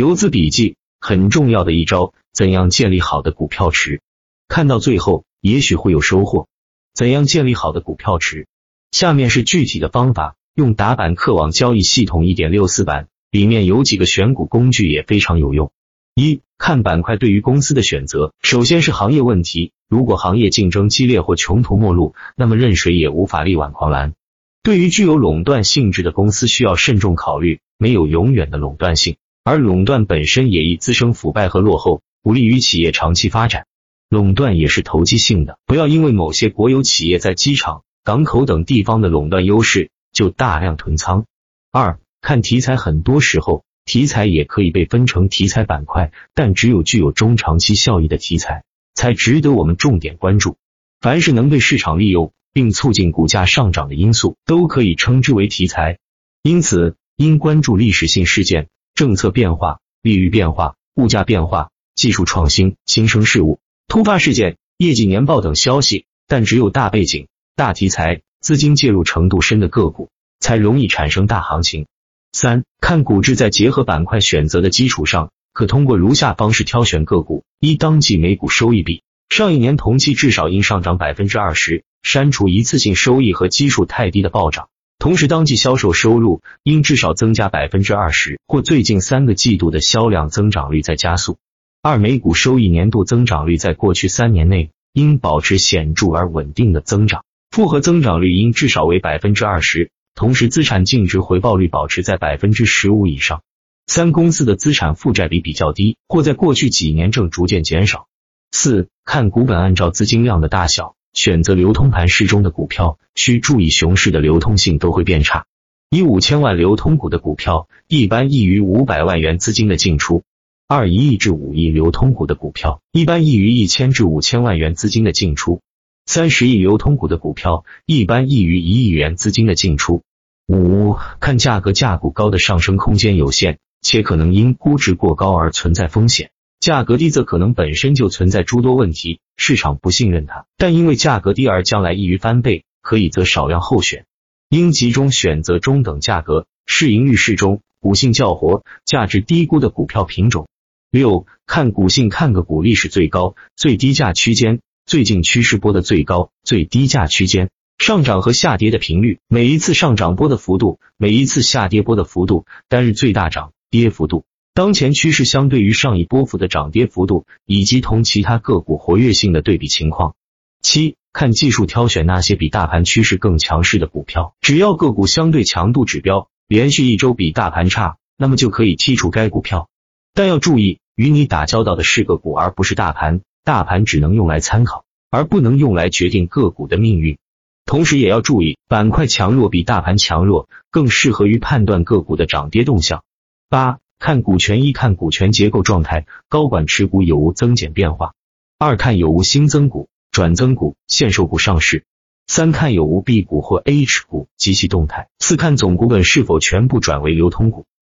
游资笔记很重要的一招，怎样建立好的股票池？看到最后，也许会有收获。怎样建立好的股票池？下面是具体的方法。用打板客网交易系统一点六四版，里面有几个选股工具也非常有用。一看板块对于公司的选择，首先是行业问题。如果行业竞争激烈或穷途末路，那么任谁也无法力挽狂澜。对于具有垄断性质的公司，需要慎重考虑，没有永远的垄断性，而垄断本身也易滋生腐败和落后，不利于企业长期发展。垄断也是投机性的，不要因为某些国有企业在机场、港口等地方的垄断优势。就大量囤仓。二看题材，很多时候题材也可以被分成题材板块，但只有具有中长期效益的题材才值得我们重点关注。凡是能被市场利用并促进股价上涨的因素，都可以称之为题材。因此，应关注历史性事件、政策变化、利率变化、物价变化、技术创新、新生事物、突发事件、业绩年报等消息。但只有大背景、大题材。资金介入程度深的个股才容易产生大行情。三看股质，在结合板块选择的基础上，可通过如下方式挑选个股：一、当季每股收益比上一年同期至少应上涨百分之二十，删除一次性收益和基数太低的暴涨；同时，当季销售收入应至少增加百分之二十，或最近三个季度的销量增长率在加速。二、每股收益年度增长率在过去三年内应保持显著而稳定的增长。复合增长率应至少为百分之二十，同时资产净值回报率保持在百分之十五以上。三公司的资产负债比比较低，或在过去几年正逐渐减少。四看股本，按照资金量的大小选择流通盘适中的股票，需注意熊市的流通性都会变差。一五千万流通股的股票，一般易于五百万元资金的进出；二一亿至五亿流通股的股票，一般易于一千至五千万元资金的进出。三十亿流通股的股票，一般易于一亿元资金的进出。五看价格，价股高的上升空间有限，且可能因估值过高而存在风险；价格低则可能本身就存在诸多问题，市场不信任它，但因为价格低而将来易于翻倍，可以则少量候选。应集中选择中等价格、市盈率适中、股性较活、价值低估的股票品种。六看股性，看个股历史最高、最低价区间。最近趋势波的最高、最低价区间，上涨和下跌的频率，每一次上涨波的幅度，每一次下跌波的幅度，单日最大涨跌幅度，当前趋势相对于上一波幅的涨跌幅度，以及同其他个股活跃性的对比情况。七看技术，挑选那些比大盘趋势更强势的股票，只要个股相对强度指标连续一周比大盘差，那么就可以剔除该股票。但要注意，与你打交道的是个股，而不是大盘。大盘只能用来参考，而不能用来决定个股的命运。同时也要注意，板块强弱比大盘强弱更适合于判断个股的涨跌动向。八看股权，一看股权结构状态，高管持股有无增减变化；二看有无新增股、转增股、限售股上市；三看有无 B 股或 H 股及其动态；四看总股本是否全部转为流通股。